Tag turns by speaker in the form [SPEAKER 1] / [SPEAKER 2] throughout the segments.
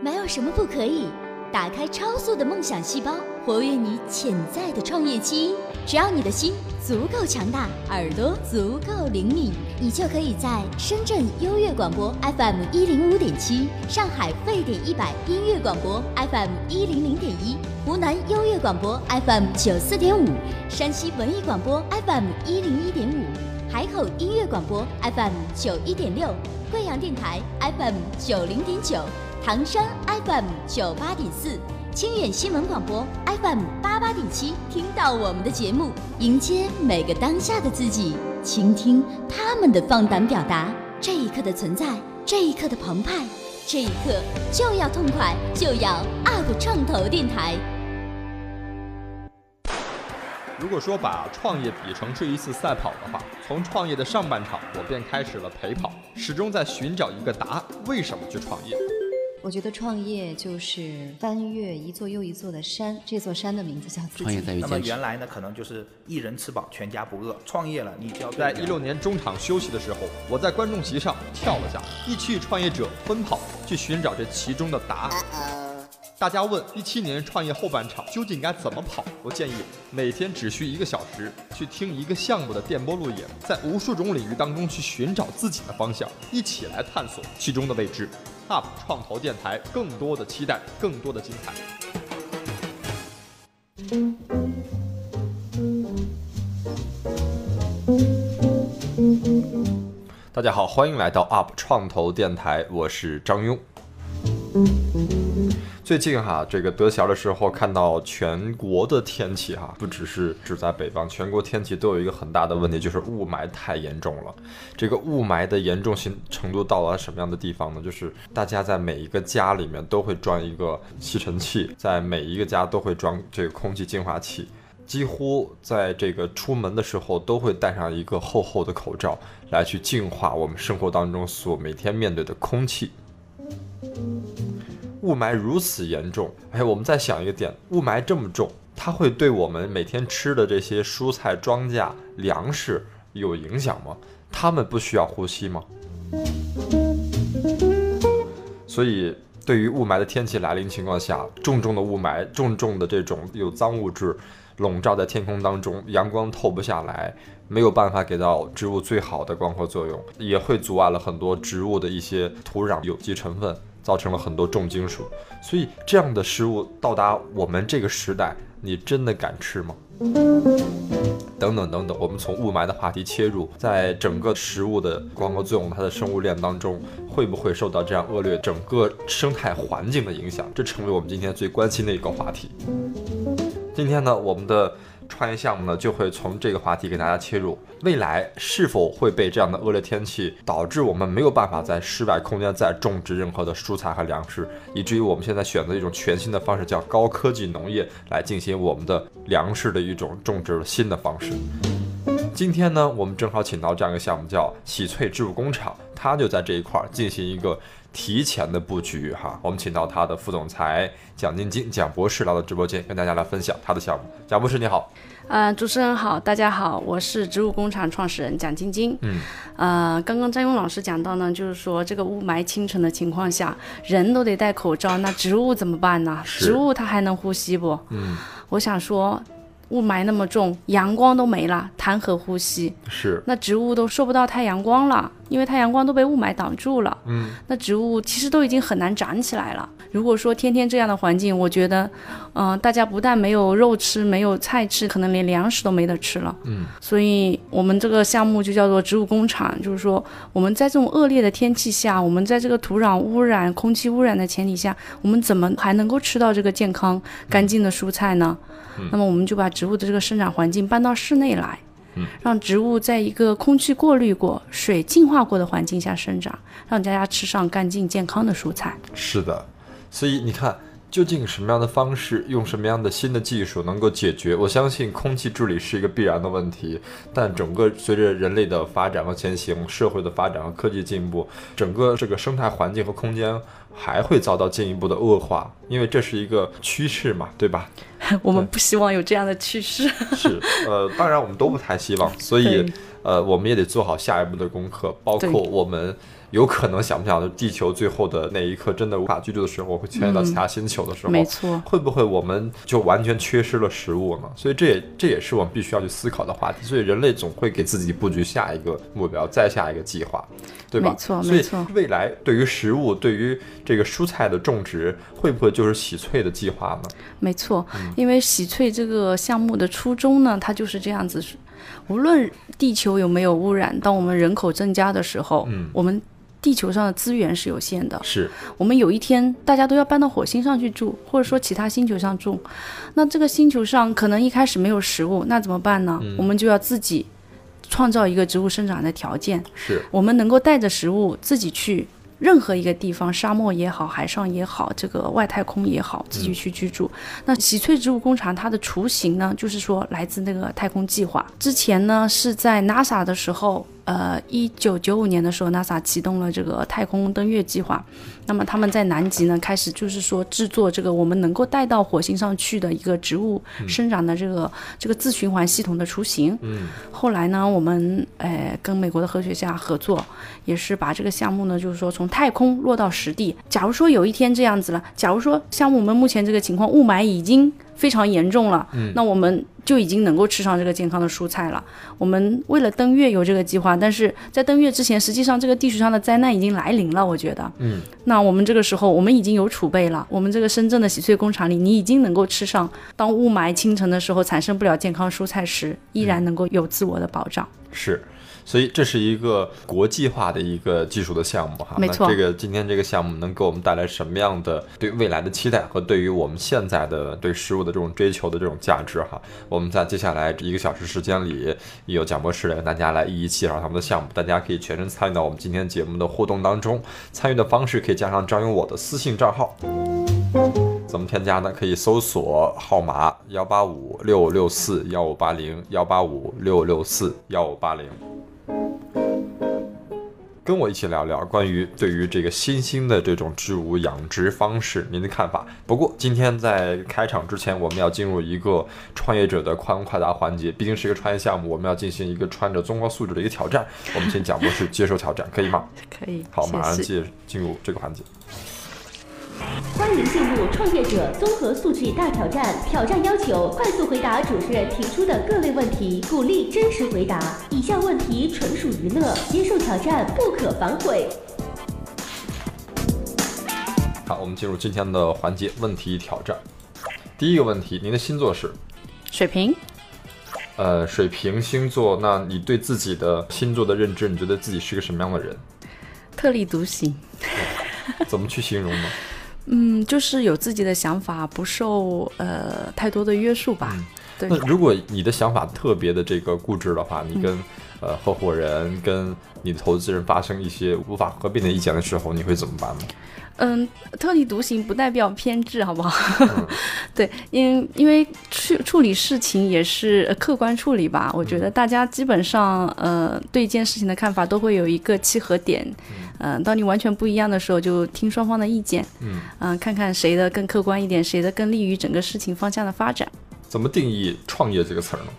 [SPEAKER 1] 没有什么不可以。打开超速的梦想细胞，活跃你潜在的创业基因。只要你的心足够强大，耳朵足够灵敏，你就可以在深圳优越广播 FM 一零五点七、上海沸点一百音乐广播 FM 一零零点一、湖南优越广播 FM 九四点五、山西文艺广播 FM 一零一点五、海口音乐广播 FM 九一点六、贵阳电台 FM 九零点九。唐山 FM 九八点四，清远新闻广播 FM 八八点七，听到我们的节目，迎接每个当下的自己，倾听他们的放胆表达。这一刻的存在，这一刻的澎湃，这一刻就要痛快，就要 UP 创投电台。
[SPEAKER 2] 如果说把创业比成是一次赛跑的话，从创业的上半场，我便开始了陪跑，始终在寻找一个答案：为什么去创业？
[SPEAKER 3] 我觉得创业就是翻越一座又一座的山，这座山的名字叫自己。
[SPEAKER 4] 创业在于
[SPEAKER 5] 那么原来呢，可能就是一人吃饱全家不饿。创业了，你就要在
[SPEAKER 2] 一六年中场休息的时候，我在观众席上跳了下，一去创业者奔跑去寻找这其中的答案。大家问一七年创业后半场究竟该怎么跑？我建议每天只需一个小时去听一个项目的电波录影，在无数种领域当中去寻找自己的方向，一起来探索其中的未知。UP 创投电台，更多的期待，更多的精彩。大家好，欢迎来到 UP 创投电台，我是张庸。最近哈，这个得闲的时候看到全国的天气哈，不只是只在北方，全国天气都有一个很大的问题，就是雾霾太严重了。这个雾霾的严重性程度到了什么样的地方呢？就是大家在每一个家里面都会装一个吸尘器，在每一个家都会装这个空气净化器，几乎在这个出门的时候都会戴上一个厚厚的口罩来去净化我们生活当中所每天面对的空气。雾霾如此严重，哎，我们再想一个点，雾霾这么重，它会对我们每天吃的这些蔬菜、庄稼、粮食有影响吗？它们不需要呼吸吗？所以，对于雾霾的天气来临情况下，重重的雾霾、重重的这种有脏物质笼罩在天空当中，阳光透不下来，没有办法给到植物最好的光合作用，也会阻碍了很多植物的一些土壤有机成分。造成了很多重金属，所以这样的食物到达我们这个时代，你真的敢吃吗？等等等等，我们从雾霾的话题切入，在整个食物的光合作用，它的生物链当中，会不会受到这样恶劣整个生态环境的影响？这成为我们今天最关心的一个话题。今天呢，我们的。创业项目呢，就会从这个话题给大家切入。未来是否会被这样的恶劣天气导致我们没有办法在室外空间再种植任何的蔬菜和粮食，以至于我们现在选择一种全新的方式，叫高科技农业来进行我们的粮食的一种种植的新的方式。今天呢，我们正好请到这样一个项目，叫喜翠植物工厂，它就在这一块儿进行一个提前的布局哈。我们请到他的副总裁蒋晶晶蒋博士来到直播间，跟大家来分享他的项目。蒋博士你好，
[SPEAKER 6] 呃，主持人好，大家好，我是植物工厂创始人蒋晶晶。
[SPEAKER 2] 嗯，
[SPEAKER 6] 呃，刚刚张勇老师讲到呢，就是说这个雾霾清晨的情况下，人都得戴口罩，那植物怎么办呢？植物它还能呼吸不？
[SPEAKER 2] 嗯，
[SPEAKER 6] 我想说。雾霾那么重，阳光都没了，谈何呼吸？
[SPEAKER 2] 是，
[SPEAKER 6] 那植物都受不到太阳光了，因为太阳光都被雾霾挡住了。
[SPEAKER 2] 嗯，
[SPEAKER 6] 那植物其实都已经很难长起来了。如果说天天这样的环境，我觉得，嗯，大家不但没有肉吃，没有菜吃，可能连粮食都没得吃了。
[SPEAKER 2] 嗯，
[SPEAKER 6] 所以我们这个项目就叫做植物工厂，就是说我们在这种恶劣的天气下，我们在这个土壤污染、空气污染的前提下，我们怎么还能够吃到这个健康、干净的蔬菜呢？那么我们就把植物的这个生长环境搬到室内来，让植物在一个空气过滤过、水净化过的环境下生长，让大家吃上干净健康的蔬菜。
[SPEAKER 2] 是的，所以你看，究竟什么样的方式，用什么样的新的技术能够解决？我相信空气治理是一个必然的问题，但整个随着人类的发展和前行，社会的发展和科技进步，整个这个生态环境和空间。还会遭到进一步的恶化，因为这是一个趋势嘛，对吧？
[SPEAKER 6] 我们不希望有这样的趋势。
[SPEAKER 2] 是，呃，当然我们都不太希望。所以，呃，我们也得做好下一步的功课，包括我们有可能想不想的地球最后的那一刻真的无法居住的时候，会迁移到其他星球的时候，
[SPEAKER 6] 没错
[SPEAKER 2] 会不会我们就完全缺失了食物呢？所以这也这也是我们必须要去思考的话题。所以人类总会给自己布局下一个目标，再下一个计划，对吧？
[SPEAKER 6] 没错
[SPEAKER 2] 所以
[SPEAKER 6] 没错
[SPEAKER 2] 未来对于食物，对于这个蔬菜的种植，会不会就是喜翠的计划呢？
[SPEAKER 6] 没错，因为喜翠这个项目的初衷呢，它就是这样子，无论地球有没有污染，当我们人口增加的时候，
[SPEAKER 2] 嗯
[SPEAKER 6] 我们地球上的资源是有限的，
[SPEAKER 2] 是，
[SPEAKER 6] 我们有一天大家都要搬到火星上去住，或者说其他星球上住，那这个星球上可能一开始没有食物，那怎么办呢？我们就要自己创造一个植物生长的条件，
[SPEAKER 2] 是，
[SPEAKER 6] 我们能够带着食物自己去任何一个地方，沙漠也好，海上也好，这个外太空也好，自己去居住。那喜翠植物工厂它的雏形呢，就是说来自那个太空计划。之前呢是在 NASA 的时候。呃，一九九五年的时候，NASA 启动了这个太空登月计划。那么他们在南极呢，开始就是说制作这个我们能够带到火星上去的一个植物生长的这个、这个自循环系统的雏形。
[SPEAKER 2] 嗯，
[SPEAKER 6] 后来呢，我们呃跟美国的科学家合作，也是把这个项目呢，就是说从太空落到实地。假如说有一天这样子了，假如说像我们目前这个情况，雾霾已经非常严重了，嗯，那我们就已经能够吃上这个健康的蔬菜了。我们为了登月有这个计划，但是在登月之前，实际上这个地球上的灾难已经来临了。我觉得，
[SPEAKER 2] 嗯，
[SPEAKER 6] 那我们这个时候我们已经有储备了。我们这个深圳的洗翠工厂里，你已经能够吃上，当雾霾清晨的时候产生不了健康蔬菜时，依然能够有自我的保障。
[SPEAKER 2] 是，所以这是一个国际化的一个技术的项目哈。
[SPEAKER 6] 没错
[SPEAKER 2] 那这个今天这个项目能给我们带来什么样的对未来的期待和对于我们现在的对食物的这种追求的这种价值哈？我们在接下来一个小时时间里，有蒋博士来跟大家来一一介绍他们的项目，大家可以全程参与到我们今天节目的互动当中。参与的方式可以加上张勇我的私信账号。怎么添加呢？可以搜索号码幺八五六六四幺五八零幺八五六六四幺五八零。跟我一起聊聊关于对于这个新兴的这种植物养殖方式您的看法。不过今天在开场之前，我们要进入一个创业者的快问快答环节，毕竟是一个创业项目，我们要进行一个穿着综合素质的一个挑战。我们请蒋博士接受挑战，可以吗？
[SPEAKER 6] 可以，
[SPEAKER 2] 好，马上进进入这个环节。
[SPEAKER 1] 欢迎进入创业者综合素质大挑战。挑战要求快速回答主持人提出的各类问题，鼓励真实回答。以下问题纯属娱乐，接受挑战不可反悔。
[SPEAKER 2] 好，我们进入今天的环节问题挑战。第一个问题，您的星座是？
[SPEAKER 6] 水瓶。
[SPEAKER 2] 呃，水瓶星座，那你对自己的星座的认知，你觉得自己是个什么样的人？
[SPEAKER 6] 特立独行，
[SPEAKER 2] 怎么去形容呢？
[SPEAKER 6] 嗯，就是有自己的想法，不受呃太多的约束吧。对
[SPEAKER 2] 那，如果你的想法特别的这个固执的话，你跟、
[SPEAKER 6] 嗯
[SPEAKER 2] 呃合伙人、跟你的投资人发生一些无法合并的意见的时候，你会怎么办呢？
[SPEAKER 6] 嗯，特立独行不代表偏执，好不好？对，因因为处处理事情也是呃客观处理吧。我觉得大家基本上呃对一件事情的看法都会有一个契合点。嗯、当你完全不一样的时候，就听双方的意见。
[SPEAKER 2] 嗯
[SPEAKER 6] 嗯、看看谁的更客观一点，谁的更利于整个事情方向的发展。
[SPEAKER 2] 怎么定义创业这个词儿呢？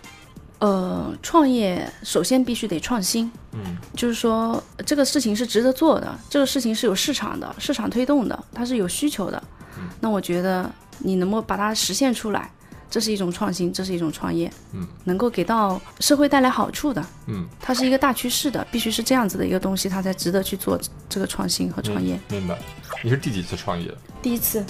[SPEAKER 6] 呃，创业首先必须得创新，
[SPEAKER 2] 嗯，
[SPEAKER 6] 就是说这个事情是值得做的，这个事情是有市场的，市场推动的，它是有需求的。那我觉得你能够把它实现出来，这是一种创新，这是一种创业，
[SPEAKER 2] 嗯，
[SPEAKER 6] 能够给到社会带来好处的，
[SPEAKER 2] 嗯，
[SPEAKER 6] 它是一个大趋势的，必须是这样子的一个东西，它才值得去做这个创新和创业。
[SPEAKER 2] 明白。你是第几次创业？
[SPEAKER 6] 第一次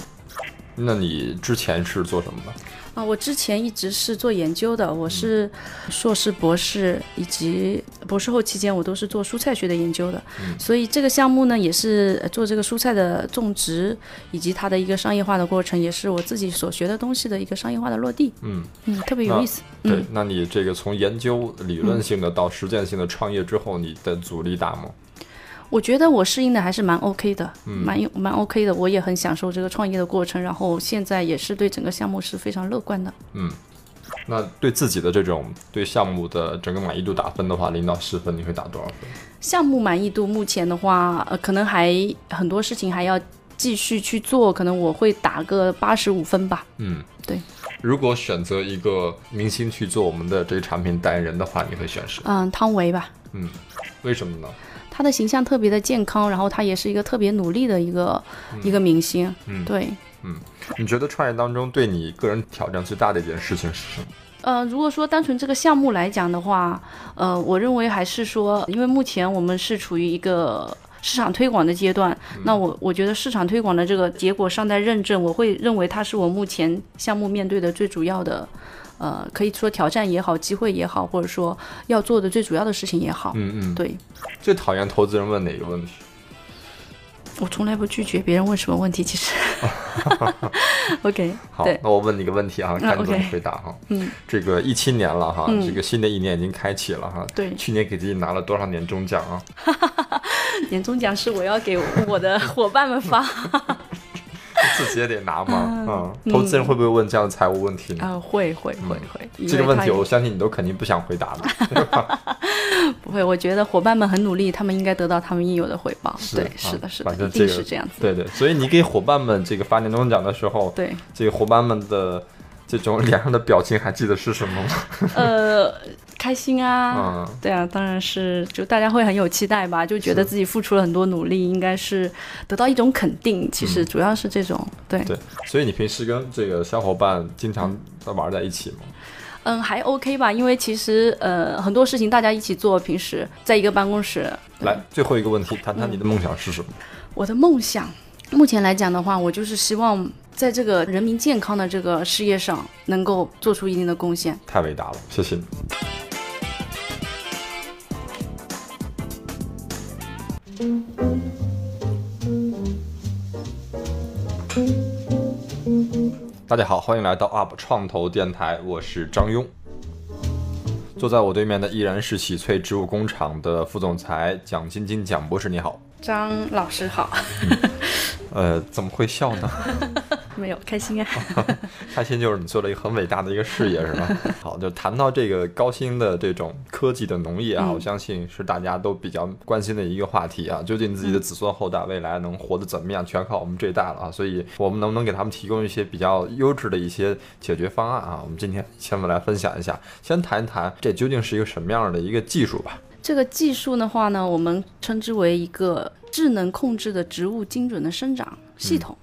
[SPEAKER 2] 那你之前是做什么的？
[SPEAKER 6] 啊，我之前一直是做研究的，我是硕士、博士以及博士后期间，我都是做蔬菜学的研究的。所以这个项目呢，也是呃做这个蔬菜的种植以及它的一个商业化的过程，也是我自己所学的东西的一个商业化的落地。
[SPEAKER 2] 嗯，
[SPEAKER 6] 嗯，特别有意思。
[SPEAKER 2] 对
[SPEAKER 6] 嗯，，
[SPEAKER 2] 那你这个从研究理论性的到实践性的创业之后，你的阻力大吗？
[SPEAKER 6] 我觉得我适应的还是蛮 OK 的，
[SPEAKER 2] 嗯
[SPEAKER 6] 蛮有蛮 OK 的。我也很享受这个创业的过程，然后现在也是对整个项目是非常乐观的。
[SPEAKER 2] 嗯，那对自己的这种对项目的整个满意度打分的话，零到十分你会打多少分？
[SPEAKER 6] 项目满意度目前的话，呃，可能还很多事情还要继续去做，可能我会打个八十五分吧。
[SPEAKER 2] 嗯，
[SPEAKER 6] 对。
[SPEAKER 2] 如果选择一个明星去做我们的这个产品代言人的话，你会选谁？
[SPEAKER 6] 嗯，汤唯吧，
[SPEAKER 2] 嗯，为什么呢？
[SPEAKER 6] 她的形象特别的健康，然后他也是一个特别努力的一个、一个明星。
[SPEAKER 2] 嗯
[SPEAKER 6] 对，嗯
[SPEAKER 2] 你觉得创业当中对你个人挑战最大的一件事情是什么？
[SPEAKER 6] 呃，如果说单纯这个项目来讲的话，呃，我认为还是说，因为目前我们是处于一个市场推广的阶段，那我我觉得市场推广的这个结果尚待认证，我会认为它是我目前项目面对的最主要的。呃，可以说挑战也好，机会也好，或者说要做的最主要的事情也好，
[SPEAKER 2] 嗯嗯，
[SPEAKER 6] 对
[SPEAKER 2] 最讨厌投资人问哪个问题？
[SPEAKER 6] 我从来不拒绝别人问什么问题。其实，OK，
[SPEAKER 2] 好，那我问你个问题啊，看你怎么回答哈。
[SPEAKER 6] 嗯，
[SPEAKER 2] 这个一七年了哈，
[SPEAKER 6] 嗯
[SPEAKER 2] 这个新的一年已经开启了哈。
[SPEAKER 6] 对
[SPEAKER 2] 去年给自己拿了多少年终奖啊？
[SPEAKER 6] 年终奖是我要给我的伙伴们发。
[SPEAKER 2] 自己也得拿吗。嗯，投资人会不会问这样的财务问题呢？
[SPEAKER 6] 啊、会会会会，
[SPEAKER 2] 嗯这个问题，我相信你都肯定不想回答的。
[SPEAKER 6] 不会，我觉得伙伴们很努力，他们应该得到他们应有的回报。对，
[SPEAKER 2] 是
[SPEAKER 6] 的，是的，一
[SPEAKER 2] 反正这个
[SPEAKER 6] 定是这样子。
[SPEAKER 2] 对对，所以你给伙伴们这个发年终奖的时候，
[SPEAKER 6] 对，
[SPEAKER 2] 这个伙伴们的这种脸上的表情还记得是什么吗？
[SPEAKER 6] 呃，开心啊，
[SPEAKER 2] 嗯
[SPEAKER 6] 对啊，当然是，就大家会很有期待吧，就觉得自己付出了很多努力，应该是得到一种肯定。其实主要是这种，对，
[SPEAKER 2] 对，所以你平时跟这个小伙伴经常玩在一起吗？
[SPEAKER 6] 嗯，还 OK 吧，因为其实呃很多事情大家一起做，平时在一个办公室。
[SPEAKER 2] 来，最后一个问题，谈谈你的梦想是什么？
[SPEAKER 6] 我的梦想，目前来讲的话，我就是希望在这个人民健康的这个事业上，能够做出一定的贡献。
[SPEAKER 2] 太伟大了，谢谢你。大家好，欢迎来到 UP 创投电台，我是张庸。坐在我对面的依然是喜翠植物工厂的副总裁蒋晶晶蒋博士，你好。
[SPEAKER 6] 张老师好，
[SPEAKER 2] 呃，怎么会笑呢？
[SPEAKER 6] 没有开心啊？
[SPEAKER 2] 开心就是你做了一个很伟大的一个事业，是吧？好，就谈到这个高新的这种科技的农业啊，
[SPEAKER 6] 嗯
[SPEAKER 2] 我相信是大家都比较关心的一个话题啊。究竟自己的子孙后代未来能活得怎么样，全靠我们这一代了啊。所以，我们能不能给他们提供一些比较优质的一些解决方案啊？我们今天先来分享一下，先谈一谈这究竟是一个什么样的一个技术吧。
[SPEAKER 6] 这个技术的话呢，我们称之为一个智能控制的植物精准的生长系统。
[SPEAKER 2] 嗯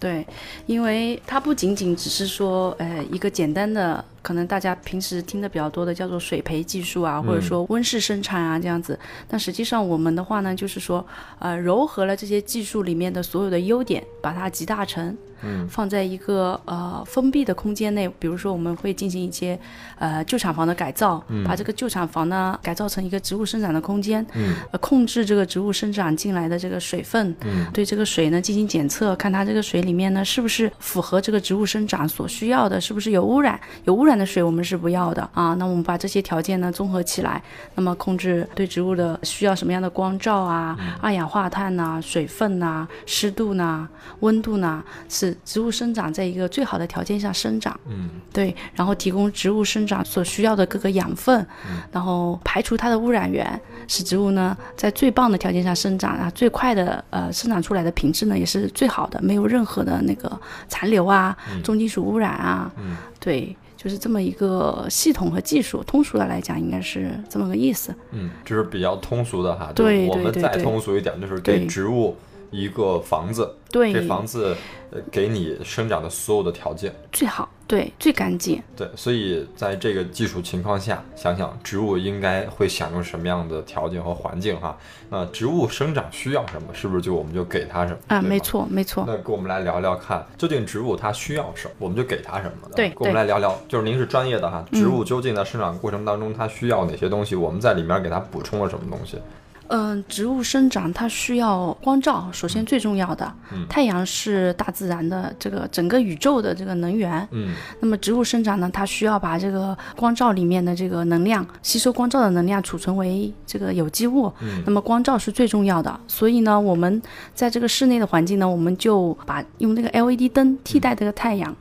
[SPEAKER 6] 对，因为它不仅仅只是说，呃，一个简单的，可能大家平时听的比较多的叫做水培技术啊，或者说温室生产啊这样子。但实际上我们的话呢，就是说，呃，糅合了这些技术里面的所有的优点，把它集大成，
[SPEAKER 2] 嗯，
[SPEAKER 6] 放在一个呃封闭的空间内。比如说，我们会进行一些呃旧厂房的改造，把这个旧厂房呢改造成一个植物生长的空间，
[SPEAKER 2] 嗯
[SPEAKER 6] 呃，控制这个植物生长进来的这个水分，
[SPEAKER 2] 嗯
[SPEAKER 6] 对这个水呢进行检测，看它这个水里面呢是不是符合这个植物生长所需要的，是不是有污染？有污染的水我们是不要的啊。那我们把这些条件呢综合起来，那么控制对植物的需要什么样的光照啊、二氧化碳呐、水分呐、湿度呐、温度呐，使植物生长在一个最好的条件下生长。
[SPEAKER 2] 嗯
[SPEAKER 6] 对，然后提供植物生长所需要的各个养分，然后排除它的污染源，使植物呢在最棒的条件下生长啊，最快的呃生长出来的品质呢也是最好的，没有任何的那个残留啊、重金属污染啊，
[SPEAKER 2] 嗯
[SPEAKER 6] 对，就是这么一个系统和技术，通俗的来讲应该是这么个意思。
[SPEAKER 2] 嗯，就是比较通俗的哈。
[SPEAKER 6] 对
[SPEAKER 2] 我们再通俗一点，就是给
[SPEAKER 6] 对
[SPEAKER 2] 植物一个房子，
[SPEAKER 6] 对，
[SPEAKER 2] 这房子呃给你生长的所有的条件。
[SPEAKER 6] 最好，对，最干净。
[SPEAKER 2] 对，所以在这个基础情况下，想想植物应该会享用什么样的条件和环境哈？那植物生长需要什么，是不是就我们就给它什么？
[SPEAKER 6] 啊，没。错，没错。
[SPEAKER 2] 那跟我们来聊聊看，究竟植物它需要什么，我们就给它什么。
[SPEAKER 6] 对
[SPEAKER 2] 跟我们来聊聊，就是您是专业的哈，植物究竟在生长过程当中它需要哪些东西，我们在里面给它补充了什么东西？
[SPEAKER 6] 嗯、植物生长它需要光照，首先最重要的，
[SPEAKER 2] 嗯
[SPEAKER 6] 太阳是大自然的这个整个宇宙的这个能源。
[SPEAKER 2] 嗯
[SPEAKER 6] 那么植物生长呢，它需要把这个光照里面的这个能量，吸收光照的能量储存为这个有机物。
[SPEAKER 2] 嗯
[SPEAKER 6] 那么光照是最重要的，所以呢，我们在这个室内的环境呢，我们就把用那个 LED 灯替代这个太阳。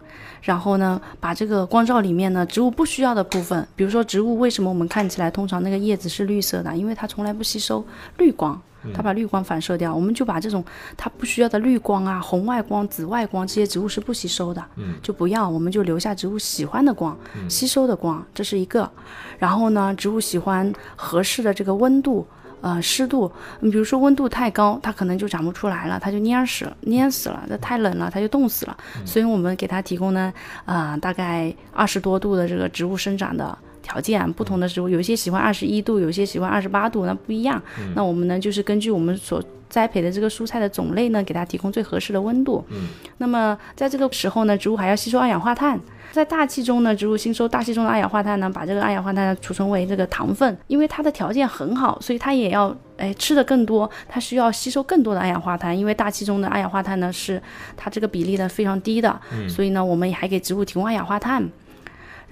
[SPEAKER 6] 然后呢，把这个光照里面呢，植物不需要的部分，比如说植物为什么我们看起来通常那个叶子是绿色的，因为它从来不吸收绿光。它把绿光反射掉，我们就把这种它不需要的绿光啊、红外光、紫外光这些植物是不吸收的，
[SPEAKER 2] 嗯，
[SPEAKER 6] 就不要，我们就留下植物喜欢的光、吸收的光，这是一个。然后呢，植物喜欢合适的这个温度。呃，湿度，你比如说温度太高，它可能就长不出来了，它就蔫死了，蔫死了；这太冷了，它就冻死了。所以我们给它提供呢，啊、大概二十多度的这个植物生长的条件。不同的植物，有一些喜欢二十一度，有一些喜欢二十八度，那不一样。那我们呢，就是根据我们所栽培的这个蔬菜的种类呢，给它提供最合适的温度。
[SPEAKER 2] 嗯。
[SPEAKER 6] 那么在这个时候呢，植物还要吸收二氧化碳。在大气中呢，植物吸收大气中的二氧化碳呢，把这个二氧化碳呢储存为这个糖分，因为它的条件很好，所以它也要哎吃的更多，它需要吸收更多的二氧化碳，因为大气中的二氧化碳呢是它这个比例呢非常低的，所以呢我们也还给植物提供二氧化碳。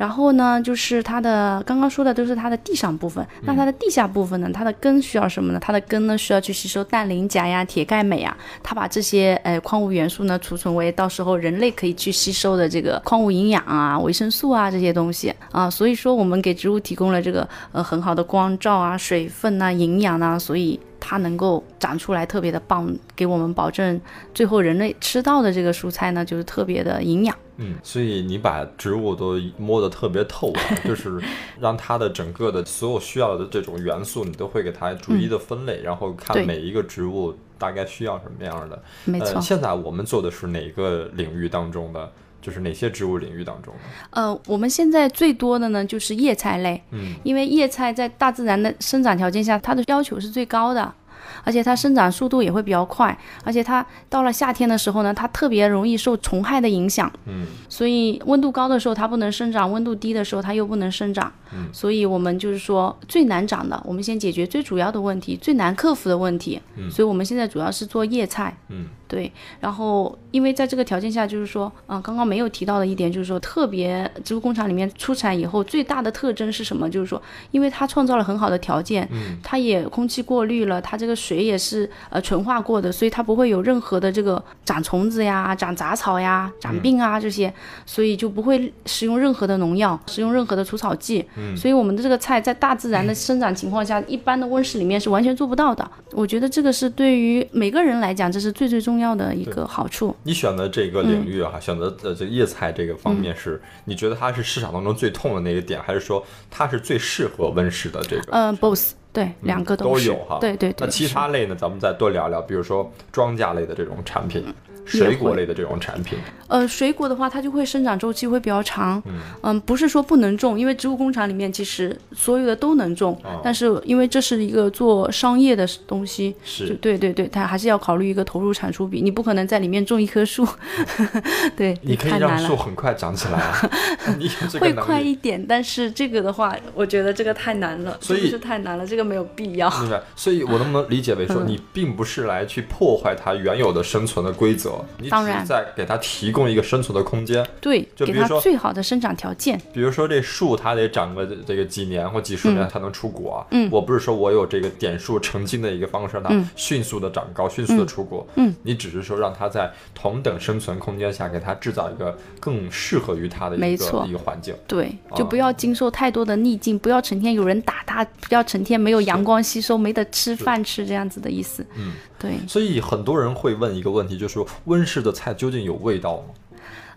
[SPEAKER 6] 然后呢，就是它的刚刚说的都是它的地上部分，那它的地下部分呢，它的根需要什么呢？它的根呢需要去吸收氮、磷、钾呀、铁、钙、镁啊，它把这些呃矿物元素呢储存为到时候人类可以去吸收的这个矿物营养啊、维生素啊这些东西啊。所以说我们给植物提供了这个呃很好的光照啊、水分呐、营养啊，所以。它能够长出来特别的棒，给我们保证最后人类吃到的这个蔬菜呢，就是特别的营养。
[SPEAKER 2] 嗯，所以你把植物都摸得特别透啊，就是让它的整个的所有需要的这种元素，你都会给它逐一的分类，然后看每一个植物大概需要什么样的。
[SPEAKER 6] 没错。
[SPEAKER 2] 呃，现在我们做的是哪个领域当中的？就是哪些植物领域当中的？
[SPEAKER 6] 呃，我们现在最多的呢就是叶菜类，
[SPEAKER 2] 嗯，
[SPEAKER 6] 因为叶菜在大自然的生长条件下，它的要求是最高的。而且它生长速度也会比较快，而且它到了夏天的时候呢，它特别容易受虫害的影响，
[SPEAKER 2] 嗯，
[SPEAKER 6] 所以温度高的时候它不能生长，温度低的时候它又不能生长，
[SPEAKER 2] 嗯，
[SPEAKER 6] 所以我们就是说最难长的，我们先解决最主要的问题，最难克服的问题，
[SPEAKER 2] 嗯。
[SPEAKER 6] 所以我们现在主要是做叶菜，
[SPEAKER 2] 嗯，
[SPEAKER 6] 对，然后因为在这个条件下，就是说，啊、刚刚没有提到的一点，就是说，特别植物工厂里面出产以后最大的特征是什么？就是说，因为它创造了很好的条件，
[SPEAKER 2] 嗯，
[SPEAKER 6] 它也空气过滤了，它这个水也是呃纯化过的，所以它不会有任何的这个长虫子呀、长杂草呀、长病啊这些，所以就不会使用任何的农药，使用任何的除草剂，
[SPEAKER 2] 嗯
[SPEAKER 6] 所以我们的这个菜在大自然的生长情况下，一般的温室里面是完全做不到的。我觉得这个是对于每个人来讲，这是最最重要的一个好处。
[SPEAKER 2] 你选择这个领域啊，选择呃这叶菜这个方面是，你觉得它是市场当中最痛的那个点，还是说它是最适合温室的这个？
[SPEAKER 6] 嗯、b o t h 对，两个是
[SPEAKER 2] 都有哈。
[SPEAKER 6] 对对对。
[SPEAKER 2] 那其他类呢？咱们再多聊聊，比如说庄稼类的这种产品，
[SPEAKER 6] 也
[SPEAKER 2] 水果类的这种产品。
[SPEAKER 6] 呃，水果的话，它就会生长周期会比较长。
[SPEAKER 2] 嗯
[SPEAKER 6] 不是说不能种，因为植物工厂里面其实所有的都能种，
[SPEAKER 2] 哦
[SPEAKER 6] 但是因为这是一个做商业的东西，是对对对，它还是要考虑一个投入产出比，你不可能在里面种一棵树，对，
[SPEAKER 2] 你可以让。树很快长起来
[SPEAKER 6] 会。快一点，但是这个的话，我觉得这个太难了，
[SPEAKER 2] 所以
[SPEAKER 6] 是太难了？这个没有必要。
[SPEAKER 2] 明白，所以我能不能理解为
[SPEAKER 6] 嗯
[SPEAKER 2] 说，你并不是来去破坏它原有的生存的规则，你只
[SPEAKER 6] 当然
[SPEAKER 2] 是在给它提供一个生存的空间。
[SPEAKER 6] 对，
[SPEAKER 2] 就比如说
[SPEAKER 6] 最好的生长条件。
[SPEAKER 2] 比如说这树，它得长个这个几年或几十年才能出果。
[SPEAKER 6] 嗯
[SPEAKER 2] 我不是说我有这个点数成精的一个方式，让它
[SPEAKER 6] 嗯
[SPEAKER 2] 迅速的长高，迅速的出果。
[SPEAKER 6] 嗯，
[SPEAKER 2] 你只是说让它在同等生存空间下，给它制造一个更适合于它的一个
[SPEAKER 6] 没错
[SPEAKER 2] 一个环境。
[SPEAKER 6] 对，就
[SPEAKER 2] 啊
[SPEAKER 6] 不要经受太多的逆境，不要成天有人打它，不要成天没有阳光吸收，没得吃饭吃这样子的意思。
[SPEAKER 2] 嗯，
[SPEAKER 6] 对，
[SPEAKER 2] 所以很多人会问一个问题，就是说温室的菜究竟有味道吗？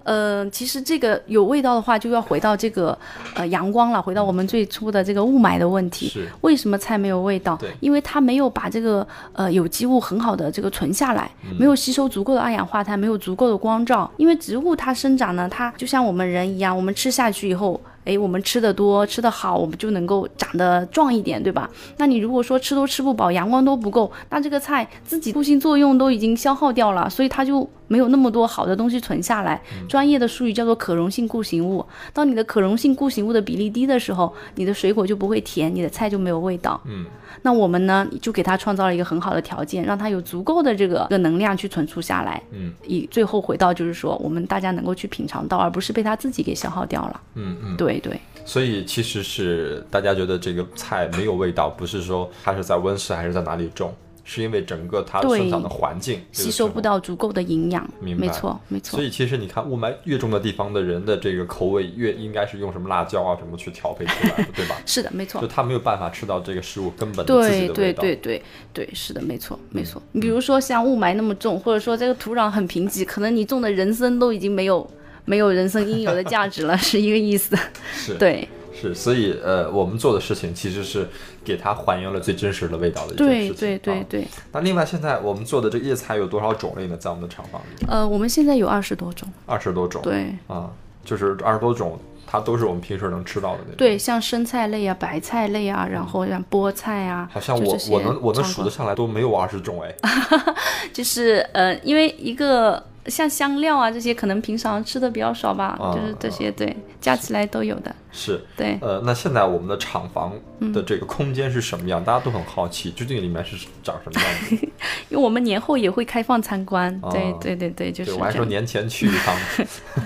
[SPEAKER 6] 呃，其实这个有味道的话，就要回到这个呃阳光了，回到我们最初的这个雾霾的问题。
[SPEAKER 2] 是
[SPEAKER 6] 为什么菜没有味道
[SPEAKER 2] 对？
[SPEAKER 6] 因为它没有把这个呃有机物很好的这个存下来，
[SPEAKER 2] 嗯
[SPEAKER 6] 没有吸收足够的二氧化碳，没有足够的光照。因为植物它生长呢，它就像我们人一样，我们吃下去以后。哎，我们吃的多，吃的好，我们就能够长得壮一点，对吧？那你如果说吃都吃不饱，阳光都不够，那这个菜自己固性作用都已经消耗掉了，所以它就没有那么多好的东西存下来。专业的术语叫做可溶性固形物。当你的可溶性固形物的比例低的时候，你的水果就不会甜，你的菜就没有味道。
[SPEAKER 2] 嗯，
[SPEAKER 6] 那我们呢，就给它创造了一个很好的条件，让它有足够的这个这个能量去存储下来。
[SPEAKER 2] 嗯，
[SPEAKER 6] 以最后回到就是说，我们大家能够去品尝到，而不是被它自己给消耗掉了。
[SPEAKER 2] 嗯嗯。
[SPEAKER 6] 对对。
[SPEAKER 2] 所以其实是大家觉得这个菜没有味道，不是说它是在温室还是在哪里种，是因为整个它生长的环境
[SPEAKER 6] 吸收不到足够的营养。
[SPEAKER 2] 明白
[SPEAKER 6] 没错，没错
[SPEAKER 2] 所。以其实你看，雾霾越重的地方的人的这个口味越应该是用什么辣椒啊什么去调配出来的，对吧？
[SPEAKER 6] 是的，没错
[SPEAKER 2] 就。他没有办法吃到这个食物根本的自己
[SPEAKER 6] 对对
[SPEAKER 2] 的味道。
[SPEAKER 6] 对对对，是的，没错没错。你比如说像雾霾那么重，或者说这个土壤很贫瘠，可能你种的人参都已经没有没有人参应有的价值了，是一个意思。
[SPEAKER 2] 是
[SPEAKER 6] 对
[SPEAKER 2] 是，所以呃，我们做的事情其实是给它还原了最真实的味道的一件
[SPEAKER 6] 对
[SPEAKER 2] 事情。
[SPEAKER 6] 对对
[SPEAKER 2] 对
[SPEAKER 6] 对。
[SPEAKER 2] 那另外，现在我们做的这个叶菜有多少种类呢？在我们的厂房里，
[SPEAKER 6] 呃，我们现在有二十多种。
[SPEAKER 2] 二十多种。
[SPEAKER 6] 对
[SPEAKER 2] 啊，就是二十多种，它都是我们平时能吃到的那种。
[SPEAKER 6] 对，像生菜类啊、白菜类啊，然后像菠菜啊，
[SPEAKER 2] 好像我我能我能数得上来都没有二十种哎。
[SPEAKER 6] 就是呃，因为一个像香料啊这些，可能平常吃的比较少吧，
[SPEAKER 2] 啊
[SPEAKER 6] 就是这些对，加起来都有的。
[SPEAKER 2] 是，
[SPEAKER 6] 对，
[SPEAKER 2] 呃，那现在我们的厂房
[SPEAKER 6] 嗯
[SPEAKER 2] 的这个空间是什么样？大家都很好奇，究竟里面是长什么样子？
[SPEAKER 6] 因为我们年后也会开放参观。对
[SPEAKER 2] 哦
[SPEAKER 6] 对对对，就是，
[SPEAKER 2] 我还。说年前去一趟。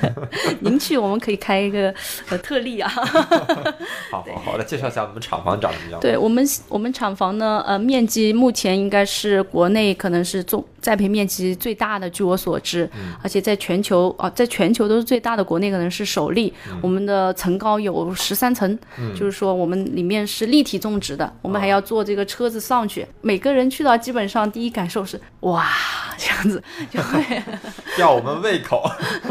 [SPEAKER 6] 您去，我们可以开一个呃特例啊。
[SPEAKER 2] 好好好，来介绍一下我们厂房长什么样。
[SPEAKER 6] 对我们，我们厂房呢，呃，面积目前应该是国内可能是种栽培面积最大的，据我所知，而且在全球啊、在全球都是最大的，国内可能是首例。我们的层高有十三层，就是说我们里面是立体种植的，我们还要坐这个车子上去。每个人去到，基本上第一感受是哇，这样子就会
[SPEAKER 2] 吊我们胃口。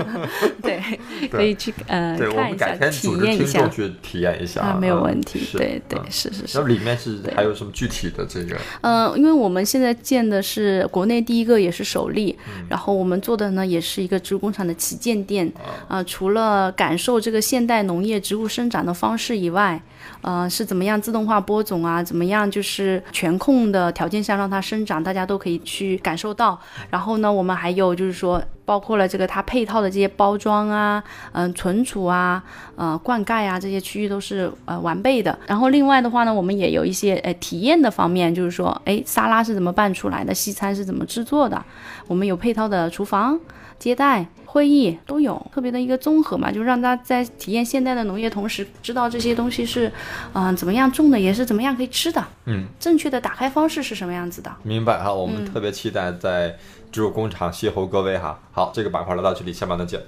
[SPEAKER 6] 对，可以去呃
[SPEAKER 2] 对，
[SPEAKER 6] 看一下，
[SPEAKER 2] 们改天
[SPEAKER 6] 体验一下
[SPEAKER 2] 听众。去体验一下
[SPEAKER 6] 啊，没有
[SPEAKER 2] 嗯
[SPEAKER 6] 问题，
[SPEAKER 2] 是
[SPEAKER 6] 对对
[SPEAKER 2] 嗯，
[SPEAKER 6] 是是是
[SPEAKER 2] 那。里面是还有什么具体的这个？
[SPEAKER 6] 嗯，因为我们现在建的是国内第一个，也是首例。然后我们做的呢，也是一个植物工厂的旗舰店。啊、除了感受这个现代农业植物生长的方式以外，呃，是怎么样自动化播种啊？怎么样就是全控的条件下让它生长，大家都可以去感受到。然后呢，我们还有就是说，包括了这个它配套的这些包装啊，嗯、存储啊，呃，灌溉啊这些区域都是呃完备的。然后另外的话呢，我们也有一些呃体验的方面，就是说，哎，沙拉是怎么拌出来的，西餐是怎么制作的，我们有配套的厨房、接待。会议都有特别的一个综合嘛，就让大家在体验现代的农业同时，知道这些东西是，嗯、怎么样种的，也是怎么样可以吃的，
[SPEAKER 2] 嗯，
[SPEAKER 6] 正确的打开方式是什么样子的。
[SPEAKER 2] 明白哈，我们
[SPEAKER 6] 嗯
[SPEAKER 2] 特别期待在植物工厂邂逅各位哈。好，这个板块来到这里，下半段见。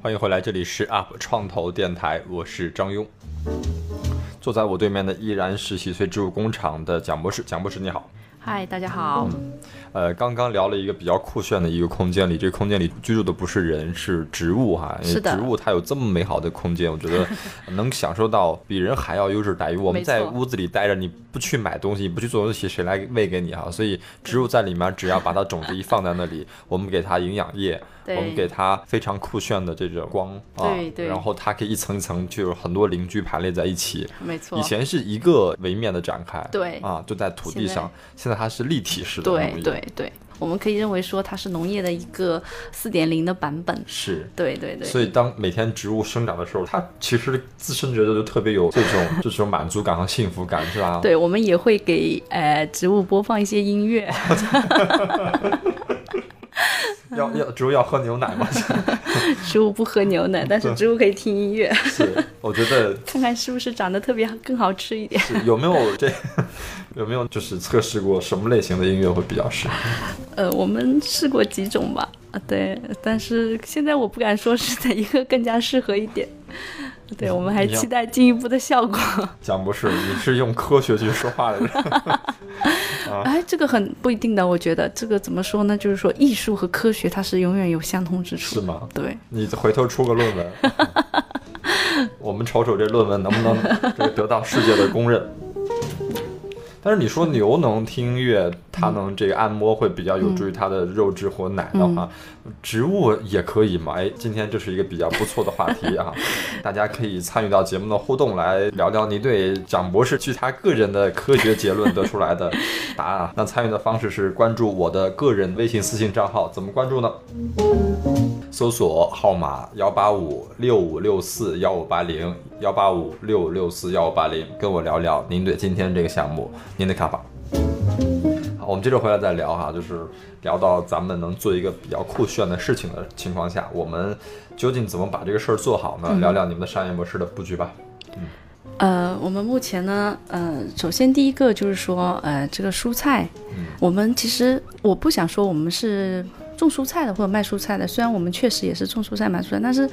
[SPEAKER 2] 欢迎回来，这里是 UP 创投电台，我是张庸。坐在我对面的依然是喜翠植物工厂的蒋博士，蒋博士你好。
[SPEAKER 6] 嗨，大家好。
[SPEAKER 2] 呃，刚刚聊了一个比较酷炫的一个空间里，这个空间里居住的不是人，是植物哈。因为
[SPEAKER 6] 是的
[SPEAKER 2] 植物它有这么美好的空间，我觉得 能享受到比人还要优质待遇。我们在屋子里待着，你不去买东西，你不去做东西，谁来喂给你哈？所以植物在里面，只要把它种子一放在那里，我们给它营养液，我们给它非常酷炫的这种光啊，
[SPEAKER 6] 对对
[SPEAKER 2] 然后它可以一层一层就有很多邻居排列在一起。
[SPEAKER 6] 没错
[SPEAKER 2] 以前是一个维面的展开，
[SPEAKER 6] 对
[SPEAKER 2] 啊，就在土地上，现在它是立体式的
[SPEAKER 6] 对对，我们可以认为说它是农业的一个四点零的版本。
[SPEAKER 2] 是。
[SPEAKER 6] 对对对，
[SPEAKER 2] 所以，当每天植物生长的时候，它其实自身觉得就特别有 这种这种满足感和幸福感，是吧？
[SPEAKER 6] 对，我们也会给呃植物播放一些音乐。
[SPEAKER 2] 要要植物要喝牛奶吗？
[SPEAKER 6] 植物不喝牛奶，但是植物可以听音乐，
[SPEAKER 2] 是，我觉得
[SPEAKER 6] 看看是不是长得特别更好吃一点。
[SPEAKER 2] 是有没有这有没有就是测试过什么类型的音乐会比较适合？
[SPEAKER 6] 呃，我们试过几种吧，啊，对，但是现在我不敢说是哪一个更加适合一点。对，我们还期待进一步的效果。
[SPEAKER 2] 蒋博士，你是用科学去说话的人，
[SPEAKER 6] 哎，这个很不一定的，我觉得这个怎么说呢？就是说，艺术和科学它是永远有相通之处。
[SPEAKER 2] 是吗？
[SPEAKER 6] 对，
[SPEAKER 2] 你回头出个论文，我们瞅瞅这论文能不能这个得到世界的公认。但是你说牛能听音乐，它能这个按摩会比较有助于它的肉质或奶的话，植物也可以嘛？哎，今天这是一个比较不错的话题啊，大家可以参与到节目的互动来聊聊你对蒋博士据他个人的科学结论得出来的答案啊。那参与的方式是关注我的个人微信私信账号，怎么关注呢？搜索号码幺八五六五六四幺五八零幺八五六五六四幺五八零，跟我聊聊您对今天这个项目您的看法。好，我们接着回来再聊哈，就是聊到咱们能做一个比较酷炫的事情的情况下，我们究竟怎么把这个事儿做好呢？聊聊你们的商业模式的布局吧。
[SPEAKER 6] 嗯呃，我们目前呢，呃，首先第一个就是说，呃，这个蔬菜，我们其实我不想说我们是种蔬菜的或者卖蔬菜的，虽然我们确实也是种蔬菜卖蔬菜，但是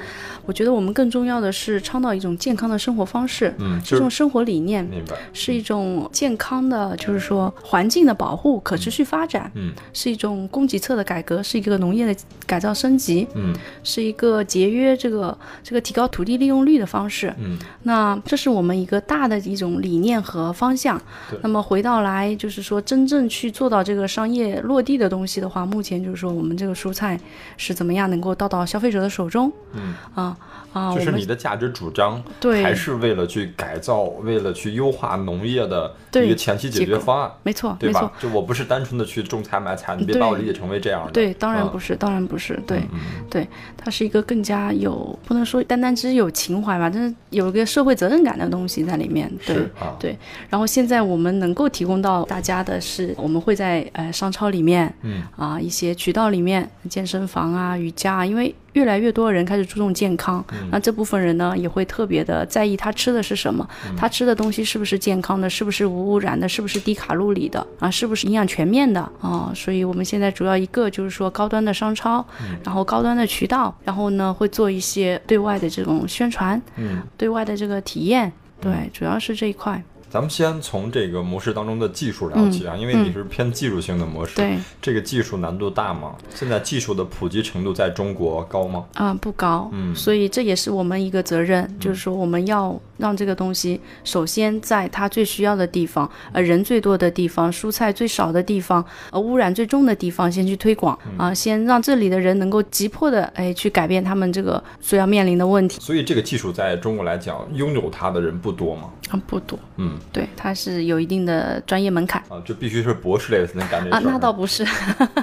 [SPEAKER 6] 我觉得我们更重要的是倡导一种健康的生活方式，
[SPEAKER 2] 嗯，
[SPEAKER 6] 是一种生活理念，
[SPEAKER 2] 明白，
[SPEAKER 6] 是一种健康的，就是说环境的保护、可持续发展，
[SPEAKER 2] 嗯
[SPEAKER 6] 是一种供给侧的改革，是一个农业的改造升级，
[SPEAKER 2] 嗯。
[SPEAKER 6] 是一个节约这个这个提高土地利用率的方式。
[SPEAKER 2] 嗯。
[SPEAKER 6] 那这是我们一个大的一种理念和方向。那么回到来，就是说真正去做到这个商业落地的东西的话，目前就是说我们这个蔬菜是怎么样能够到到消费者的手中
[SPEAKER 2] 嗯，
[SPEAKER 6] 啊啊，
[SPEAKER 2] 就是你的价值主张
[SPEAKER 6] 对
[SPEAKER 2] 还是为了去改造，为了去优化农业的一个前期解决方案，
[SPEAKER 6] 没错
[SPEAKER 2] 对吧
[SPEAKER 6] 没错。？
[SPEAKER 2] 就我不是单纯的去种菜买菜，你别把我理解成为这样的。
[SPEAKER 6] 对，当然
[SPEAKER 2] 嗯
[SPEAKER 6] 不是，当然不是，对，
[SPEAKER 2] 嗯
[SPEAKER 6] 对，它是一个更加有不能说单单只是有情怀吧，但是有一个社会责任感的东西在里面。对
[SPEAKER 2] 啊，
[SPEAKER 6] 对。然后现在我们能够提供到大家的是，我们会在呃商超里面
[SPEAKER 2] 嗯
[SPEAKER 6] 啊一些渠道里面，健身房啊、瑜伽啊，因为越来越多的人开始注重健康，
[SPEAKER 2] 嗯。
[SPEAKER 6] 那这部分人呢也会特别的在意他吃的是什么，
[SPEAKER 2] 嗯。
[SPEAKER 6] 他吃的东西是不是健康的，是不是无污染的，是不是低卡路里的啊，是不是营养全面的啊？所以我们现在主要一个就是说高端的商超，
[SPEAKER 2] 嗯。
[SPEAKER 6] 然后高端的渠道，然后呢会做一些对外的这种宣传，
[SPEAKER 2] 嗯，
[SPEAKER 6] 对外的这个体验，对，主要是这一块。
[SPEAKER 2] 咱们先从这个模式当中的技术聊起啊，因为你是偏技术性的模式，
[SPEAKER 6] 对，
[SPEAKER 2] 这个技术难度大吗？现在技术的普及程度在中国高吗？
[SPEAKER 6] 啊、不高，
[SPEAKER 2] 嗯。
[SPEAKER 6] 所以这也是我们一个责任，就是说我们要让这个东西首先在它最需要的地方，呃，人最多的地方，蔬菜最少的地方，呃，污染最重的地方，先去推广啊、先让这里的人能够急迫的哎去改变他们这个所要面临的问题。
[SPEAKER 2] 所以这个技术在中国来讲，拥有它的人不多吗？
[SPEAKER 6] 啊，不多，
[SPEAKER 2] 嗯
[SPEAKER 6] 对，它是有一定的专业门槛。
[SPEAKER 2] 啊，就必须是博士类的才能干这
[SPEAKER 6] 啊，
[SPEAKER 2] 事儿。
[SPEAKER 6] 那倒不是，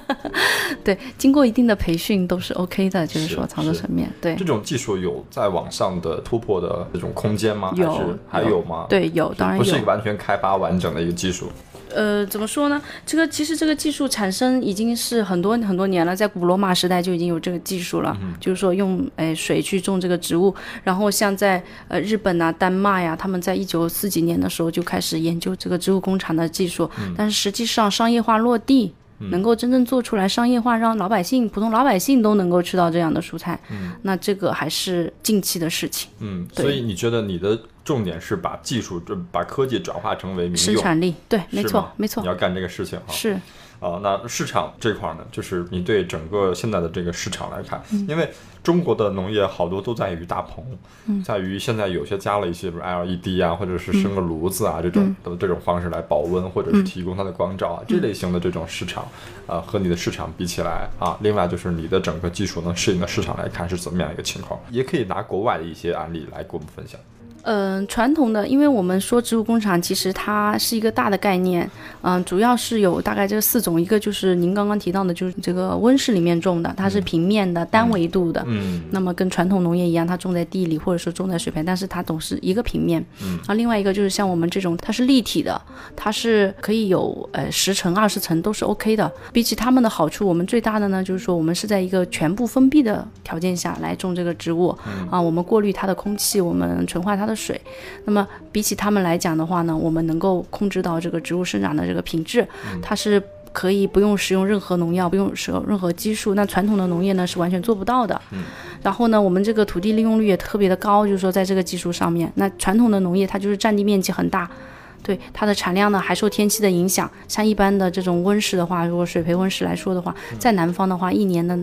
[SPEAKER 6] 对，经过一定的培训都是 OK 的，就是
[SPEAKER 2] 是
[SPEAKER 6] 说操作层面，对
[SPEAKER 2] 这，种技术有在往上的突破的这种空间吗？还
[SPEAKER 6] 有
[SPEAKER 2] 是还有吗？，
[SPEAKER 6] 对，有，当然有
[SPEAKER 2] 不是。完全开发完整的一个技术。
[SPEAKER 6] 呃，怎么说呢？这个其实这个技术产生已经是很多很多年了，在古罗马时代就已经有这个技术了，就是说用诶水去种这个植物。然后像在呃日本啊、丹麦呀、他们在一九四几年的时候就开始研究这个植物工厂的技术，但是实际上商业化落地。能够真正做出来商业化，让老百姓、普通老百姓都能够吃到这样的蔬菜，那这个还是近期的事情。
[SPEAKER 2] 嗯，所以你觉得你的重点是把技术、就把科技转化成为民用？
[SPEAKER 6] 生产力，对，没，错没错
[SPEAKER 2] 你，要干这个事情哈。
[SPEAKER 6] 是
[SPEAKER 2] 啊，那市场这块儿呢，就是你对整个现在的这个市场来看，
[SPEAKER 6] 嗯
[SPEAKER 2] 因为中国的农业好多都在于大棚，
[SPEAKER 6] 嗯
[SPEAKER 2] 在于现在有些加了一些比如 LED 啊，或者是生个炉子啊、这种
[SPEAKER 6] 嗯
[SPEAKER 2] 的这种方式来保温，或者是提供它的光照啊，这类型的这种市场，啊，和你的市场比起来啊，另外就是你的整个技术能适应的市场来看是怎么样一个情况，也可以拿国外的一些案例来给我们分享。
[SPEAKER 6] 嗯，传统的，因为我们说植物工厂，其实它是一个大的概念，嗯，主要是有大概这四种，一个就是您刚刚提到的，就是这个温室里面种的，它是平面的、单维度的，
[SPEAKER 2] 嗯
[SPEAKER 6] 那么跟传统农业一样，它种在地里或者说种在水培，但是它总是一个平面。嗯，然后另外一个就是像我们这种，它是立体的，它是可以有呃十层、二十层都是 OK 的。比起它们的好处，我们最大的呢就是说我们是在一个全部封闭的条件下来种这个植物。啊，我们过滤它的空气，我们纯化它的水。那么比起它们来讲的话呢，我们能够控制到这个植物生长的这个品质，它是。可以不用使用任何农药，不用使用任何激素。那传统的农业呢是完全做不到的。然后呢，我们这个土地利用率也特别的高，就是说在这个技术上面，那传统的农业它就是占地面积很大，对它的产量呢还受天气的影响。像一般的这种温室的话，如果水培温室来说的话，在南方的话，一年的